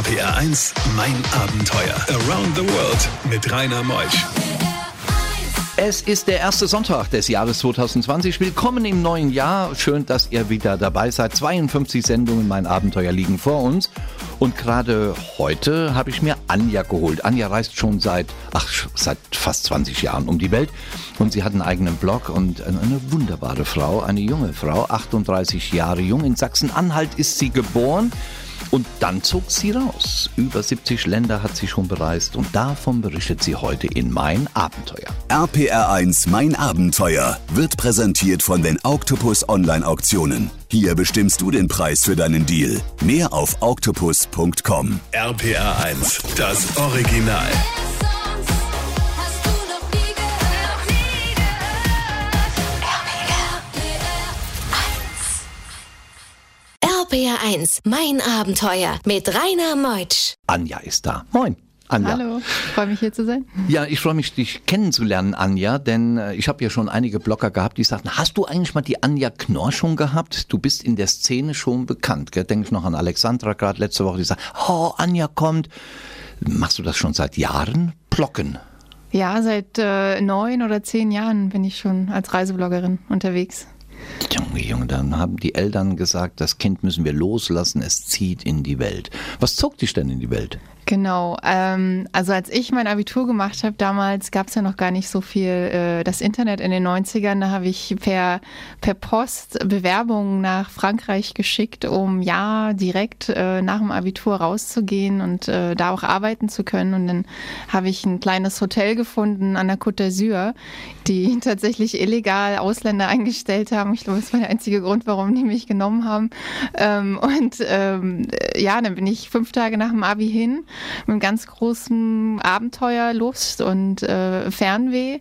RPR 1, mein Abenteuer. Around the World mit Rainer Meusch. Es ist der erste Sonntag des Jahres 2020. Willkommen im neuen Jahr. Schön, dass ihr wieder dabei seid. 52 Sendungen Mein Abenteuer liegen vor uns. Und gerade heute habe ich mir Anja geholt. Anja reist schon seit, ach, seit fast 20 Jahren um die Welt. Und sie hat einen eigenen Blog und eine wunderbare Frau, eine junge Frau, 38 Jahre jung. In Sachsen-Anhalt ist sie geboren. Und dann zog sie raus. Über 70 Länder hat sie schon bereist und davon berichtet sie heute in Mein Abenteuer. RPR1 Mein Abenteuer wird präsentiert von den Octopus Online Auktionen. Hier bestimmst du den Preis für deinen Deal. Mehr auf octopus.com. RPR1, das Original. RPR1, mein Abenteuer mit Rainer Meutsch. Anja ist da. Moin. Anja. Hallo, freue mich hier zu sein. Ja, ich freue mich, dich kennenzulernen, Anja, denn äh, ich habe ja schon einige Blogger gehabt, die sagten, hast du eigentlich mal die Anja Knorr schon gehabt? Du bist in der Szene schon bekannt. Denke ich noch an Alexandra gerade letzte Woche, die sagt, oh, Anja kommt. Machst du das schon seit Jahren? Blocken? Ja, seit äh, neun oder zehn Jahren bin ich schon als Reisebloggerin unterwegs. Junge, Junge, dann haben die Eltern gesagt, das Kind müssen wir loslassen, es zieht in die Welt. Was zog dich denn in die Welt? Genau. Ähm, also als ich mein Abitur gemacht habe, damals gab es ja noch gar nicht so viel äh, das Internet in den 90ern. Da habe ich per, per Post Bewerbungen nach Frankreich geschickt, um ja direkt äh, nach dem Abitur rauszugehen und äh, da auch arbeiten zu können. Und dann habe ich ein kleines Hotel gefunden an der Côte d'Azur, die tatsächlich illegal Ausländer eingestellt haben. Ich glaube, das war der einzige Grund, warum die mich genommen haben. Ähm, und ähm, ja, dann bin ich fünf Tage nach dem Abi hin mit ganz großem Abenteuerlust und äh, Fernweh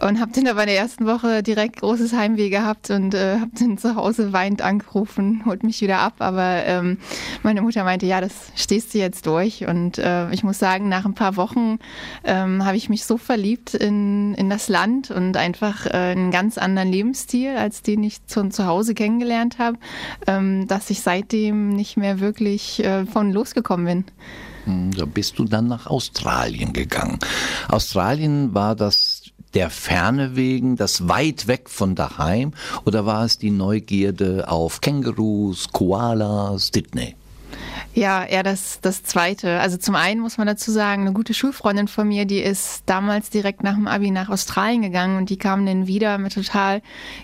und habe dann aber in der ersten Woche direkt großes Heimweh gehabt und äh, habe dann zu Hause weint angerufen, holt mich wieder ab. Aber ähm, meine Mutter meinte, ja, das stehst du jetzt durch. Und äh, ich muss sagen, nach ein paar Wochen ähm, habe ich mich so verliebt in, in das Land und einfach äh, einen ganz anderen Lebensstil, als den ich zu, zu Hause kennengelernt habe, ähm, dass ich seitdem nicht mehr wirklich äh, von losgekommen bin. Hm, da bist du dann nach Australien gegangen. Australien war das der Ferne wegen, das weit weg von daheim oder war es die Neugierde auf Kängurus, Koalas, Sydney? Ja, eher das, das Zweite. Also zum einen muss man dazu sagen, eine gute Schulfreundin von mir, die ist damals direkt nach dem Abi nach Australien gegangen und die kam dann wieder mit total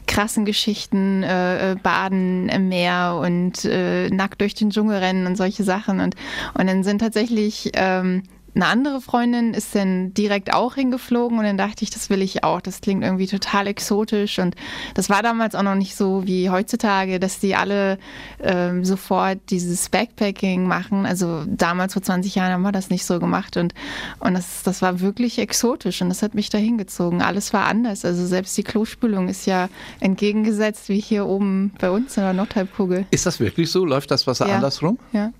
krassen Geschichten, äh, äh Baden im Meer und äh, nackt durch den Dschungel rennen und solche Sachen. Und, und dann sind tatsächlich ähm, eine andere Freundin ist dann direkt auch hingeflogen und dann dachte ich, das will ich auch. Das klingt irgendwie total exotisch und das war damals auch noch nicht so wie heutzutage, dass die alle ähm, sofort dieses Backpacking machen. Also damals vor 20 Jahren haben wir das nicht so gemacht und, und das, das war wirklich exotisch und das hat mich da hingezogen. Alles war anders. Also selbst die Klospülung ist ja entgegengesetzt wie hier oben bei uns in der Nordhalbkugel. Ist das wirklich so? Läuft das Wasser ja. andersrum? Ja.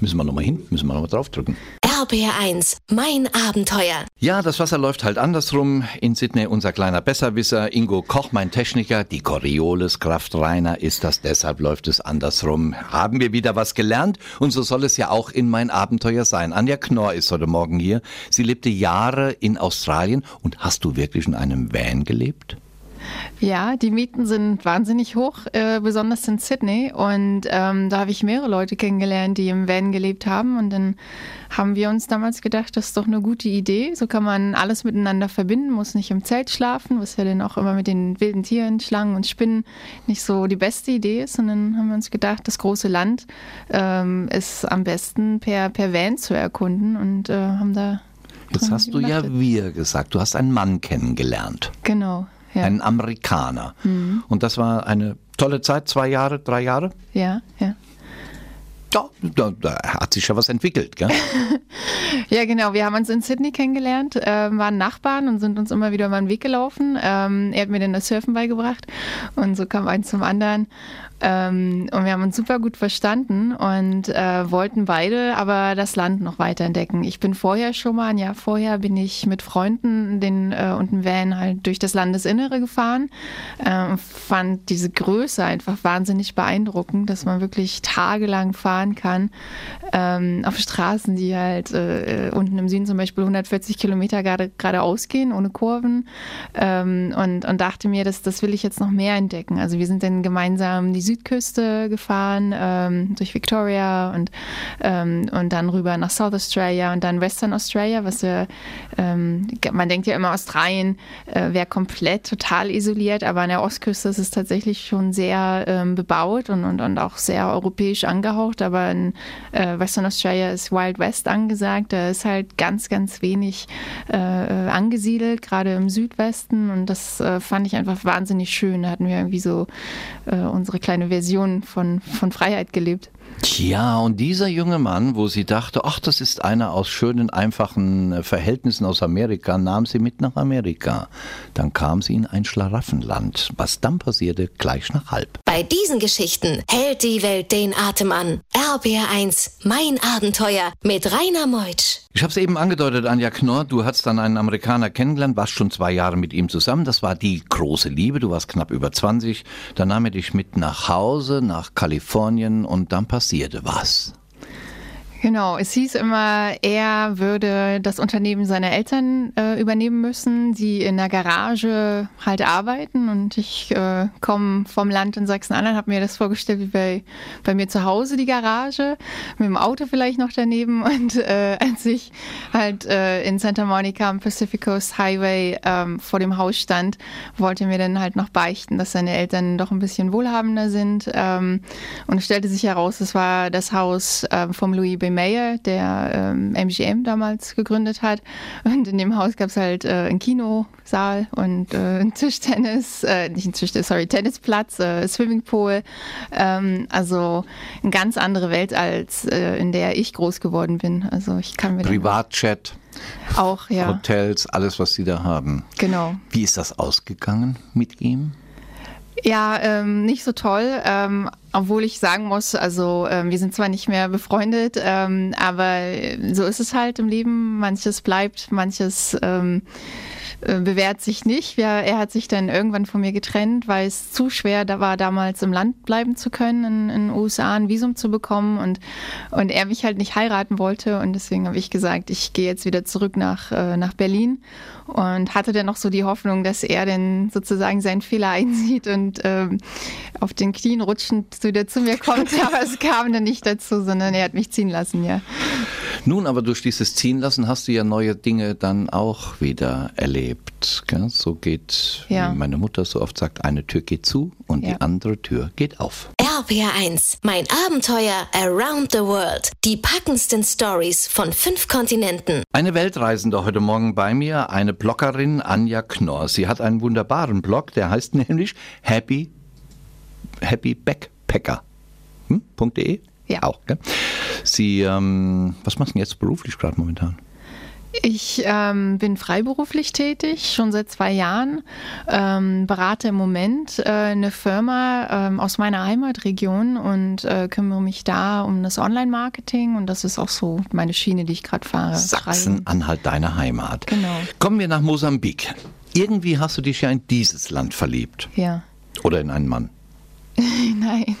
Müssen wir nochmal hin, müssen wir nochmal draufdrücken. RBR1, mein Abenteuer. Ja, das Wasser läuft halt andersrum. In Sydney unser kleiner Besserwisser, Ingo Koch, mein Techniker, die Coriolis Kraftreiner ist das, deshalb läuft es andersrum. Haben wir wieder was gelernt und so soll es ja auch in mein Abenteuer sein. Anja Knorr ist heute Morgen hier. Sie lebte Jahre in Australien und hast du wirklich in einem Van gelebt? Ja, die Mieten sind wahnsinnig hoch, äh, besonders in Sydney. Und ähm, da habe ich mehrere Leute kennengelernt, die im Van gelebt haben. Und dann haben wir uns damals gedacht, das ist doch eine gute Idee. So kann man alles miteinander verbinden, muss nicht im Zelt schlafen, was ja dann auch immer mit den wilden Tieren, Schlangen und Spinnen nicht so die beste Idee ist. Und dann haben wir uns gedacht, das große Land ähm, ist am besten per, per Van zu erkunden und äh, haben da. Jetzt hast du ja wir gesagt, du hast einen Mann kennengelernt. Genau ja. ein Amerikaner. Mhm. Und das war eine tolle Zeit, zwei Jahre, drei Jahre. Ja, ja. Ja, da, da, hat sich ja was entwickelt, gell? Ja, genau. Wir haben uns in Sydney kennengelernt, äh, waren Nachbarn und sind uns immer wieder über den Weg gelaufen. Ähm, er hat mir dann das Surfen beigebracht und so kam eins zum anderen. Ähm, und wir haben uns super gut verstanden und äh, wollten beide aber das Land noch weiter entdecken. Ich bin vorher schon mal, ein Jahr vorher bin ich mit Freunden den, äh, und einem Van halt durch das Landesinnere gefahren. Äh, fand diese Größe einfach wahnsinnig beeindruckend, dass man wirklich tagelang fahren kann ähm, auf Straßen, die halt äh, unten im Süden zum Beispiel 140 Kilometer gerade geradeaus gehen, ohne Kurven. Ähm, und, und dachte mir, das, das will ich jetzt noch mehr entdecken. Also wir sind dann gemeinsam die Südküste gefahren, ähm, durch Victoria und, ähm, und dann rüber nach South Australia und dann Western Australia, was ja, ähm, man denkt ja immer, Australien äh, wäre komplett total isoliert, aber an der Ostküste ist es tatsächlich schon sehr ähm, bebaut und, und, und auch sehr europäisch angehaucht, aber in äh, Western Australia ist Wild West angesagt, da ist halt ganz, ganz wenig äh, angesiedelt, gerade im Südwesten und das äh, fand ich einfach wahnsinnig schön. Da hatten wir irgendwie so äh, unsere kleine eine Version von, von Freiheit gelebt. Tja, und dieser junge Mann, wo sie dachte, ach, das ist einer aus schönen, einfachen äh, Verhältnissen aus Amerika, nahm sie mit nach Amerika. Dann kam sie in ein Schlaraffenland. Was dann passierte, gleich nach halb. Bei diesen Geschichten hält die Welt den Atem an. RBR1, mein Abenteuer mit Rainer Meutsch. Ich habe es eben angedeutet, Anja Knorr, du hast dann einen Amerikaner kennengelernt, warst schon zwei Jahre mit ihm zusammen. Das war die große Liebe, du warst knapp über 20. Dann nahm er dich mit nach Hause, nach Kalifornien und dann passierte was. Genau, es hieß immer, er würde das Unternehmen seiner Eltern äh, übernehmen müssen, die in der Garage halt arbeiten. Und ich äh, komme vom Land in Sachsen-Anhalt, habe mir das vorgestellt wie bei, bei mir zu Hause die Garage, mit dem Auto vielleicht noch daneben. Und äh, als ich halt äh, in Santa Monica am Pacific Coast Highway ähm, vor dem Haus stand, wollte mir dann halt noch beichten, dass seine Eltern doch ein bisschen wohlhabender sind. Ähm, und stellte sich heraus, es war das Haus ähm, vom Louis B. Mayer, der ähm, MGM damals gegründet hat. Und in dem Haus gab es halt äh, einen Kinosaal und äh, einen Tischtennis, äh, nicht ein Tischtennis, sorry, Tennisplatz, äh, Swimmingpool. Ähm, also eine ganz andere Welt, als äh, in der ich groß geworden bin. Also ich kann mir Privatchat. Auch, ja. Hotels, alles, was Sie da haben. Genau. Wie ist das ausgegangen mit ihm? Ja, ähm, nicht so toll, ähm, obwohl ich sagen muss, also ähm, wir sind zwar nicht mehr befreundet, ähm, aber so ist es halt im Leben. Manches bleibt, manches ähm, äh, bewährt sich nicht. Ja, er hat sich dann irgendwann von mir getrennt, weil es zu schwer da war, damals im Land bleiben zu können, in, in den USA ein Visum zu bekommen und, und er mich halt nicht heiraten wollte. Und deswegen habe ich gesagt, ich gehe jetzt wieder zurück nach, äh, nach Berlin und hatte dann noch so die Hoffnung, dass er dann sozusagen seinen Fehler einsieht und ähm, auf den Knien rutschend wieder zu mir kommt. Aber es kam dann nicht dazu, sondern er hat mich ziehen lassen, ja. Nun, aber durch dieses Ziehen lassen hast du ja neue Dinge dann auch wieder erlebt. Gell? So geht, ja. wie meine Mutter so oft sagt, eine Tür geht zu und ja. die andere Tür geht auf. RPR1, mein Abenteuer around the world. Die packendsten Stories von fünf Kontinenten. Eine Weltreisende heute Morgen bei mir, eine Bloggerin Anja Knorr. Sie hat einen wunderbaren Blog, der heißt nämlich Happy, Happy Backpacker. Hm? .de? Ja. Auch, gell? Sie, ähm, was machst du denn jetzt beruflich gerade momentan? Ich ähm, bin freiberuflich tätig, schon seit zwei Jahren. Ähm, berate im Moment äh, eine Firma ähm, aus meiner Heimatregion und äh, kümmere mich da um das Online-Marketing und das ist auch so meine Schiene, die ich gerade fahre. Sachsen-Anhalt, deine Heimat. Genau. Kommen wir nach Mosambik. Irgendwie hast du dich ja in dieses Land verliebt. Ja. Oder in einen Mann. Nein.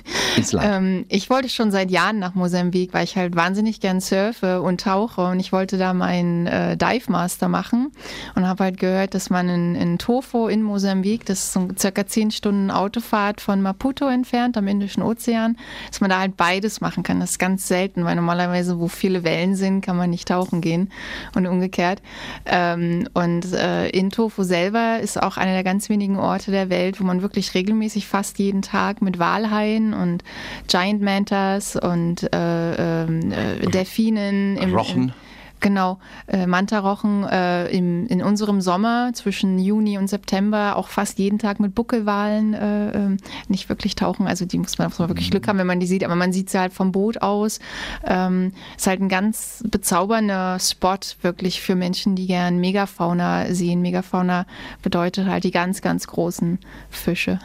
Ähm, ich wollte schon seit Jahren nach Mosambik, weil ich halt wahnsinnig gern surfe und tauche und ich wollte da meinen äh, Dive Master machen und habe halt gehört, dass man in, in Tofo in Mosambik, das ist so circa zehn Stunden Autofahrt von Maputo entfernt am Indischen Ozean, dass man da halt beides machen kann. Das ist ganz selten, weil normalerweise, wo viele Wellen sind, kann man nicht tauchen gehen und umgekehrt. Ähm, und äh, in Tofo selber ist auch einer der ganz wenigen Orte der Welt, wo man wirklich regelmäßig fast jeden Tag mit Walhaien und Giant Mantas und äh, ähm, äh, Delfinen im, Rochen. Genau, äh, Mantarochen äh, im, in unserem Sommer zwischen Juni und September auch fast jeden Tag mit Buckelwalen äh, ähm, nicht wirklich tauchen. Also die muss man, muss man wirklich Glück haben, wenn man die sieht, aber man sieht sie halt vom Boot aus. Ähm, ist halt ein ganz bezaubernder Spot wirklich für Menschen, die gern Megafauna sehen. Megafauna bedeutet halt die ganz, ganz großen Fische.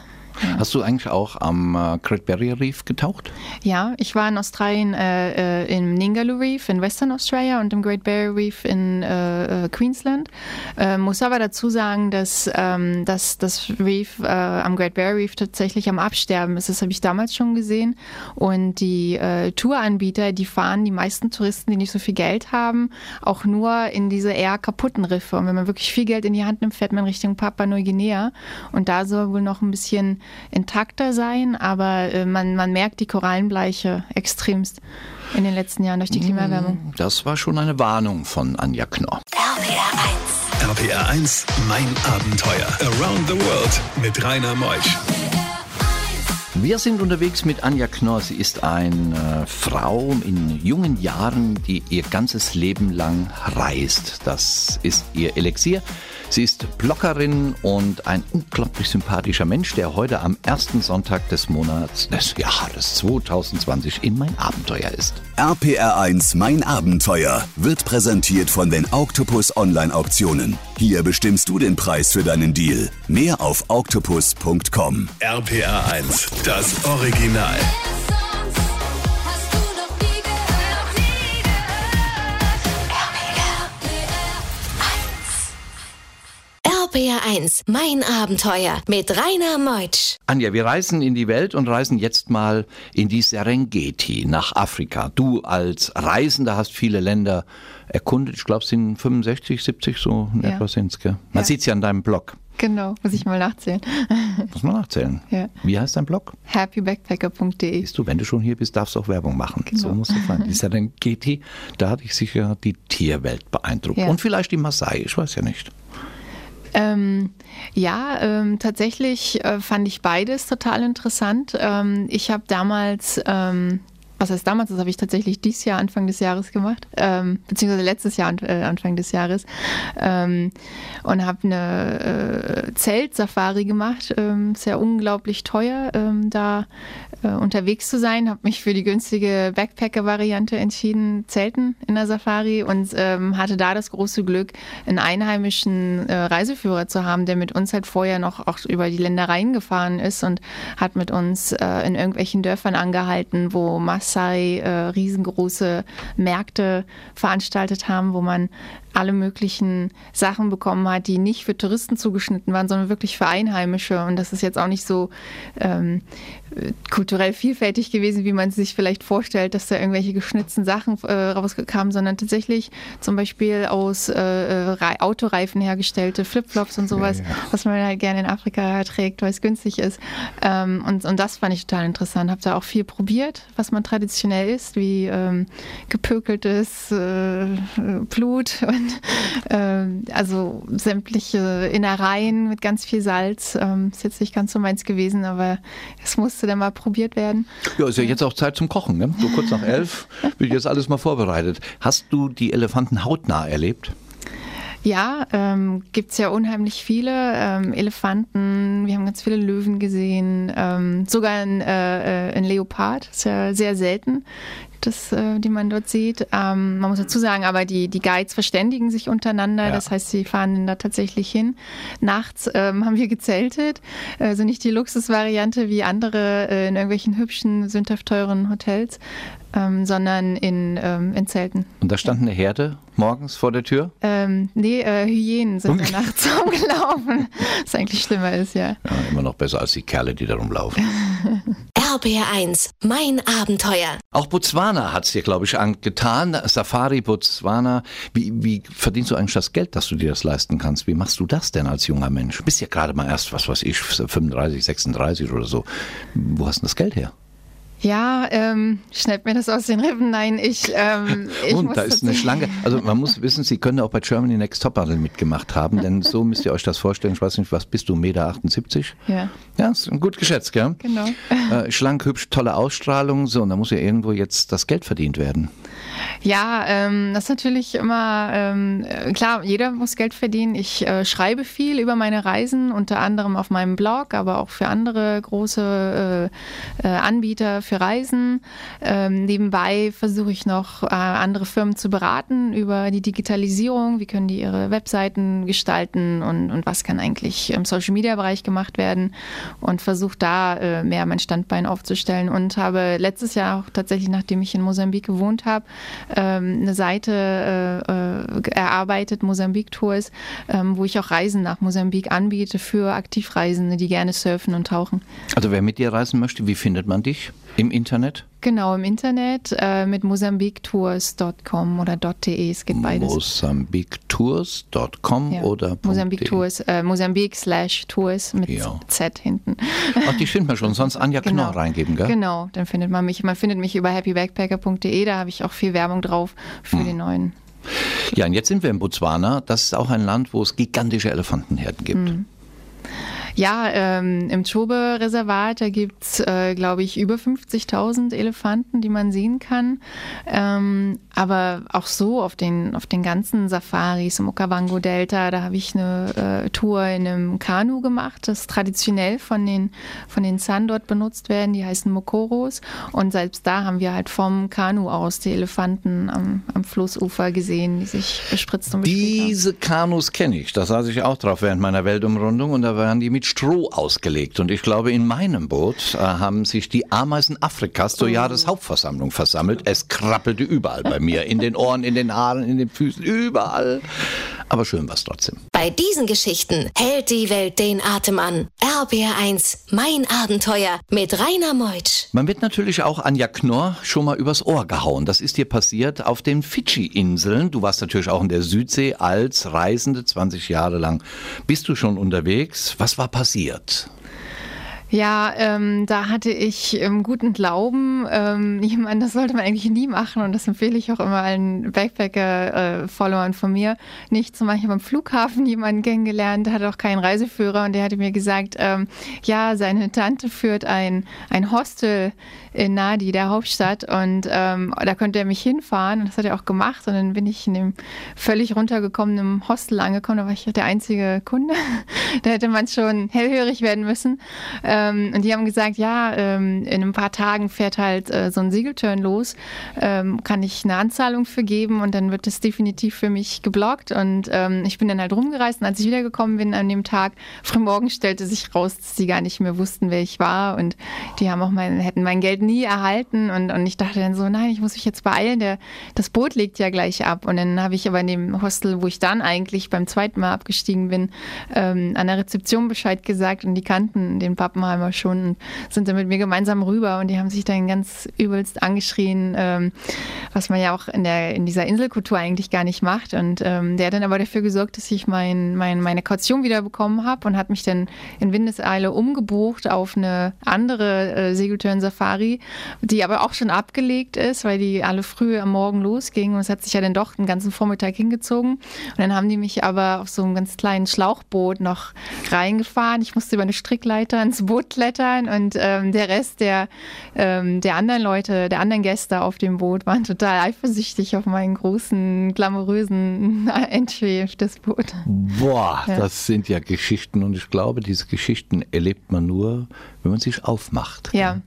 Hast du eigentlich auch am äh, Great Barrier Reef getaucht? Ja, ich war in Australien äh, äh, im Ningaloo Reef in Western Australia und im Great Barrier Reef in äh, äh Queensland. Äh, muss aber dazu sagen, dass, ähm, dass das Reef am Great Barrier Reef tatsächlich am Absterben ist. Das habe ich damals schon gesehen. Und die Touranbieter, die fahren die meisten Touristen, die nicht so viel Geld haben, auch nur in diese eher kaputten Riffe. Und wenn man wirklich viel Geld in die Hand nimmt, fährt man Richtung Papua-Neuguinea. Und da soll wohl noch ein bisschen intakter sein, aber äh, man, man merkt die Korallenbleiche extremst in den letzten Jahren durch die Klimaerwärmung. Mm, das war schon eine Warnung von Anja Knorr. RPR 1. RPR 1, mein Abenteuer. Around the World mit Rainer Meusch. Wir sind unterwegs mit Anja Knorr. Sie ist eine Frau in jungen Jahren, die ihr ganzes Leben lang reist. Das ist ihr Elixier. Sie ist Bloggerin und ein unglaublich sympathischer Mensch, der heute am ersten Sonntag des Monats des Jahres 2020 in mein Abenteuer ist. RPR1 Mein Abenteuer wird präsentiert von den Octopus Online Auktionen. Hier bestimmst du den Preis für deinen Deal. Mehr auf octopus.com. RPR1, das Original. RPR1, mein Abenteuer mit Rainer Meutsch. Anja, wir reisen in die Welt und reisen jetzt mal in die Serengeti nach Afrika. Du als Reisender hast viele Länder erkundet. Ich glaube, es sind 65, 70 so in ja. etwa sind Man ja. sieht es ja an deinem Blog. Genau, muss ich mal nachzählen. Muss man nachzählen. Ja. Wie heißt dein Blog? happybackpacker.de. Siehst du, wenn du schon hier bist, darfst du auch Werbung machen. Genau. So muss es sein. Die Serengeti, da hatte ich sicher die Tierwelt beeindruckt. Ja. Und vielleicht die Maasai, ich weiß ja nicht. Ähm, ja, ähm, tatsächlich äh, fand ich beides total interessant. Ähm, ich habe damals ähm, was heißt damals, das habe ich tatsächlich dieses Jahr Anfang des Jahres gemacht, ähm, beziehungsweise letztes Jahr äh, Anfang des Jahres. Ähm, und habe eine äh, Zeltsafari gemacht, ähm, sehr unglaublich teuer, ähm, da äh, unterwegs zu sein, habe mich für die günstige Backpacker-Variante entschieden, Zelten in der Safari. Und ähm, hatte da das große Glück, einen einheimischen äh, Reiseführer zu haben, der mit uns halt vorher noch auch über die Ländereien gefahren ist und hat mit uns äh, in irgendwelchen Dörfern angehalten, wo Maasai äh, riesengroße Märkte veranstaltet haben, wo man alle möglichen Sachen bekommen hat, die nicht für Touristen zugeschnitten waren, sondern wirklich für Einheimische. Und das ist jetzt auch nicht so ähm, kulturell vielfältig gewesen, wie man sich vielleicht vorstellt, dass da irgendwelche geschnitzten Sachen äh, rauskamen, sondern tatsächlich zum Beispiel aus äh, äh Autoreifen hergestellte Flipflops und sowas, ja, ja. was man halt gerne in Afrika trägt, weil es günstig ist. Ähm, und, und das fand ich total interessant. Habe da auch viel probiert, was man traditionell isst, wie ähm, gepökeltes äh, Blut und äh, also sämtliche Innereien mit ganz viel Salz. Ähm, ist jetzt nicht ganz so meins gewesen, aber es musste dann mal probiert werden. Ja, ist ja jetzt auch Zeit zum Kochen. Ne? So kurz nach elf wird jetzt alles mal vorbereitet. Hast du die Elefanten hautnah erlebt? Ja, ähm, gibt es ja unheimlich viele ähm, Elefanten. Wir haben ganz viele Löwen gesehen. Ähm, sogar ein, äh, äh ein Leopard, ist ja sehr selten das, äh, die man dort sieht. Ähm, man muss dazu sagen, aber die, die Guides verständigen sich untereinander. Ja. Das heißt, sie fahren da tatsächlich hin. Nachts ähm, haben wir gezeltet. Also nicht die Luxusvariante wie andere äh, in irgendwelchen hübschen, sündhaft teuren Hotels, ähm, sondern in, ähm, in Zelten. Und da stand eine Herde morgens vor der Tür? Ähm, nee, äh, Hyänen sind da nachts rumgelaufen. Was eigentlich schlimmer ist, ja. ja. Immer noch besser als die Kerle, die da rumlaufen. RBR1, mein Abenteuer. Auch Botswana hat es dir, glaube ich, angetan. Safari Botswana. Wie, wie verdienst du eigentlich das Geld, dass du dir das leisten kannst? Wie machst du das denn als junger Mensch? Du bist ja gerade mal erst, was weiß ich, 35, 36 oder so. Wo hast du das Geld her? Ja, ähm, schneidet mir das aus den Rippen. Nein, ich. Ähm, ich Und da ist eine Schlange. Also man muss wissen, Sie können auch bei Germany Next Top Model mitgemacht haben, denn so müsst ihr euch das vorstellen. Ich weiß nicht, was bist du, Meter 78? Ja. Ja, ist gut geschätzt, gell? Genau. Äh, schlank, hübsch, tolle Ausstrahlung. So, und da muss ja irgendwo jetzt das Geld verdient werden. Ja, ähm, das ist natürlich immer, ähm, äh, klar, jeder muss Geld verdienen. Ich äh, schreibe viel über meine Reisen, unter anderem auf meinem Blog, aber auch für andere große äh, äh, Anbieter für Reisen. Ähm, nebenbei versuche ich noch äh, andere Firmen zu beraten über die Digitalisierung, wie können die ihre Webseiten gestalten und, und was kann eigentlich im Social-Media-Bereich gemacht werden und versuche da äh, mehr mein Standbein aufzustellen und habe letztes Jahr auch tatsächlich, nachdem ich in Mosambik gewohnt habe, eine Seite äh, äh, erarbeitet, Mosambik Tours, ähm, wo ich auch Reisen nach Mosambik anbiete für Aktivreisende, die gerne surfen und tauchen. Also wer mit dir reisen möchte, wie findet man dich im Internet? Genau, im Internet äh, mit mosambiktours.com oder .de, es geht beides. Mosambiktours.com ja. oder Mosambik Tours, äh, Mosambik slash Tours mit ja. Z hinten. Ach, die findet man schon, sonst Anja genau. Knorr reingeben, gell? Genau, dann findet man mich. Man findet mich über happybackpacker.de, da habe ich auch viel Werbung drauf für hm. den neuen. Ja, und jetzt sind wir in Botswana. Das ist auch ein Land, wo es gigantische Elefantenherden gibt. Hm. Ja, ähm, im Chobe-Reservat, da gibt's, äh, glaube ich, über 50.000 Elefanten, die man sehen kann. Ähm, aber auch so auf den, auf den ganzen Safaris im Okavango-Delta, da habe ich eine äh, Tour in einem Kanu gemacht, das traditionell von den, von den San dort benutzt werden. Die heißen Mokoros. Und selbst da haben wir halt vom Kanu aus die Elefanten am, am Flussufer gesehen, die sich bespritzt und Diese Kanus kenne ich. Da saß ich auch drauf während meiner Weltumrundung und da waren die mit mit Stroh ausgelegt. Und ich glaube, in meinem Boot äh, haben sich die Ameisen Afrikas zur. Jahreshauptversammlung versammelt. Es krabbelte überall bei mir. In den Ohren, in den Haaren, in den Füßen, überall. Aber schön war es trotzdem. Bei diesen Geschichten hält die Welt den Atem an. RBR1, mein Abenteuer mit Rainer Meutsch. Man wird natürlich auch Anja Knorr schon mal übers Ohr gehauen. Das ist dir passiert auf den Fidschi-Inseln. Du warst natürlich auch in der Südsee als Reisende 20 Jahre lang. Bist du schon unterwegs? Was war passiert? Ja, ähm, da hatte ich im guten Glauben, ähm, meine, das sollte man eigentlich nie machen und das empfehle ich auch immer allen Backpacker-Followern äh, von mir, nicht zum Beispiel beim Flughafen jemanden kennengelernt, der hat auch keinen Reiseführer und der hatte mir gesagt, ähm, ja, seine Tante führt ein, ein Hostel in Nadi, der Hauptstadt und ähm, da könnte er mich hinfahren und das hat er auch gemacht und dann bin ich in dem völlig runtergekommenen Hostel angekommen, da war ich der einzige Kunde, da hätte man schon hellhörig werden müssen. Ähm, ähm, und die haben gesagt, ja, ähm, in ein paar Tagen fährt halt äh, so ein Siegelturn los, ähm, kann ich eine Anzahlung für geben? Und dann wird es definitiv für mich geblockt. Und ähm, ich bin dann halt rumgereist. Und als ich wiedergekommen bin an dem Tag, frühmorgen stellte sich raus, dass sie gar nicht mehr wussten, wer ich war. Und die haben auch mein, hätten mein Geld nie erhalten. Und, und ich dachte dann so, nein, ich muss mich jetzt beeilen, der, das Boot legt ja gleich ab. Und dann habe ich aber in dem Hostel, wo ich dann eigentlich beim zweiten Mal abgestiegen bin, ähm, an der Rezeption Bescheid gesagt. Und die kannten den Pappen einmal schon und sind dann mit mir gemeinsam rüber und die haben sich dann ganz übelst angeschrien, ähm, was man ja auch in, der, in dieser Inselkultur eigentlich gar nicht macht. Und ähm, der hat dann aber dafür gesorgt, dass ich mein, mein, meine Kaution wieder bekommen habe und hat mich dann in Windeseile umgebucht auf eine andere äh, Segeltörn-Safari, die aber auch schon abgelegt ist, weil die alle früh am Morgen losgingen und es hat sich ja dann doch den ganzen Vormittag hingezogen. Und dann haben die mich aber auf so einem ganz kleinen Schlauchboot noch reingefahren. Ich musste über eine Strickleiter ins Boot klettern und ähm, der Rest der, ähm, der anderen Leute, der anderen Gäste auf dem Boot waren total eifersüchtig auf meinen großen, glamourösen Entry das Boot. Boah, ja. das sind ja Geschichten und ich glaube, diese Geschichten erlebt man nur, wenn man sich aufmacht. Ja.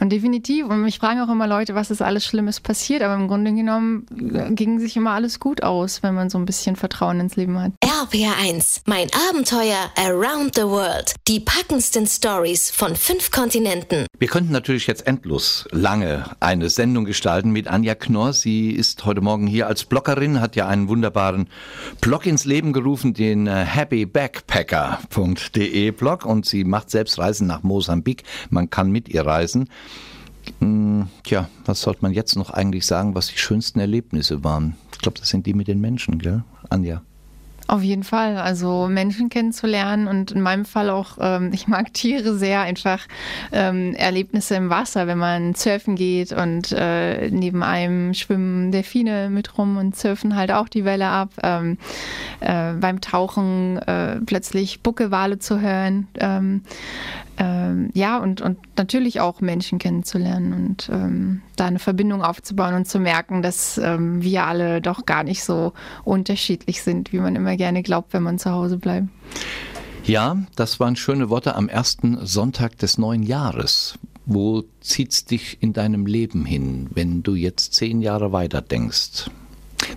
Und definitiv. Und mich fragen auch immer Leute, was ist alles Schlimmes passiert. Aber im Grunde genommen äh, ging sich immer alles gut aus, wenn man so ein bisschen Vertrauen ins Leben hat. RPR1, mein Abenteuer Around the World. Die packendsten Stories von fünf Kontinenten. Wir könnten natürlich jetzt endlos lange eine Sendung gestalten mit Anja Knorr. Sie ist heute Morgen hier als Bloggerin, hat ja einen wunderbaren Blog ins Leben gerufen, den äh, happybackpacker.de Blog. Und sie macht selbst Reisen nach Mosambik. Man kann mit ihr reisen. Hm, tja, was sollte man jetzt noch eigentlich sagen, was die schönsten Erlebnisse waren? Ich glaube, das sind die mit den Menschen, gell, Anja? Auf jeden Fall. Also Menschen kennenzulernen und in meinem Fall auch, ähm, ich mag Tiere sehr, einfach ähm, Erlebnisse im Wasser, wenn man surfen geht und äh, neben einem schwimmen Delfine mit rum und surfen halt auch die Welle ab. Ähm, äh, beim Tauchen äh, plötzlich Buckelwale zu hören. Ähm, ja, und, und natürlich auch Menschen kennenzulernen und ähm, da eine Verbindung aufzubauen und zu merken, dass ähm, wir alle doch gar nicht so unterschiedlich sind, wie man immer gerne glaubt, wenn man zu Hause bleibt. Ja, das waren schöne Worte am ersten Sonntag des neuen Jahres. Wo zieht's dich in deinem Leben hin, wenn du jetzt zehn Jahre weiter denkst?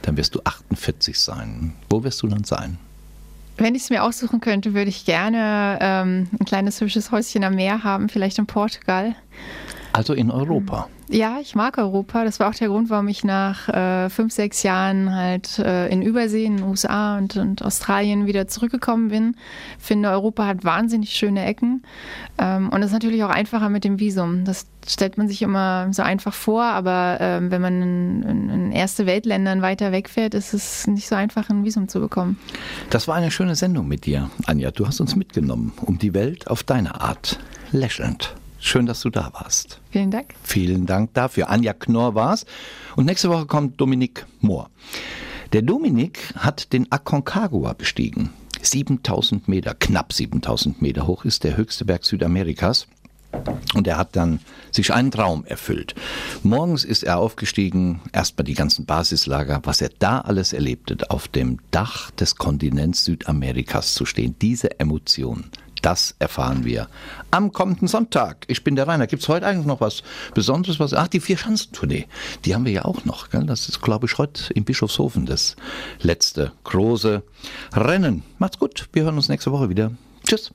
Dann wirst du 48 sein. Wo wirst du dann sein? Wenn ich es mir aussuchen könnte, würde ich gerne ähm, ein kleines hübsches Häuschen am Meer haben, vielleicht in Portugal. Also in Europa. Ja, ich mag Europa. Das war auch der Grund, warum ich nach äh, fünf, sechs Jahren halt äh, in Übersee, in den USA und, und, Australien wieder zurückgekommen bin. Finde, Europa hat wahnsinnig schöne Ecken. Ähm, und es ist natürlich auch einfacher mit dem Visum. Das stellt man sich immer so einfach vor, aber ähm, wenn man in, in, in erste Weltländern weiter wegfährt, ist es nicht so einfach, ein Visum zu bekommen. Das war eine schöne Sendung mit dir, Anja. Du hast uns mitgenommen um die Welt auf deine Art. Lächelnd. Schön, dass du da warst. Vielen Dank. Vielen Dank dafür. Anja Knorr war's. Und nächste Woche kommt Dominik Mohr. Der Dominik hat den Aconcagua bestiegen. 7000 Meter, knapp 7000 Meter hoch ist der höchste Berg Südamerikas. Und er hat dann sich einen Traum erfüllt. Morgens ist er aufgestiegen, erstmal die ganzen Basislager, was er da alles erlebte, auf dem Dach des Kontinents Südamerikas zu stehen. Diese Emotionen, das erfahren wir am kommenden Sonntag. Ich bin der Rainer. Gibt es heute eigentlich noch was Besonderes? Was? Ach, die Vier-Schanzentournee. Die haben wir ja auch noch. Gell? Das ist, glaube ich, heute in Bischofshofen das letzte große Rennen. Macht's gut. Wir hören uns nächste Woche wieder. Tschüss.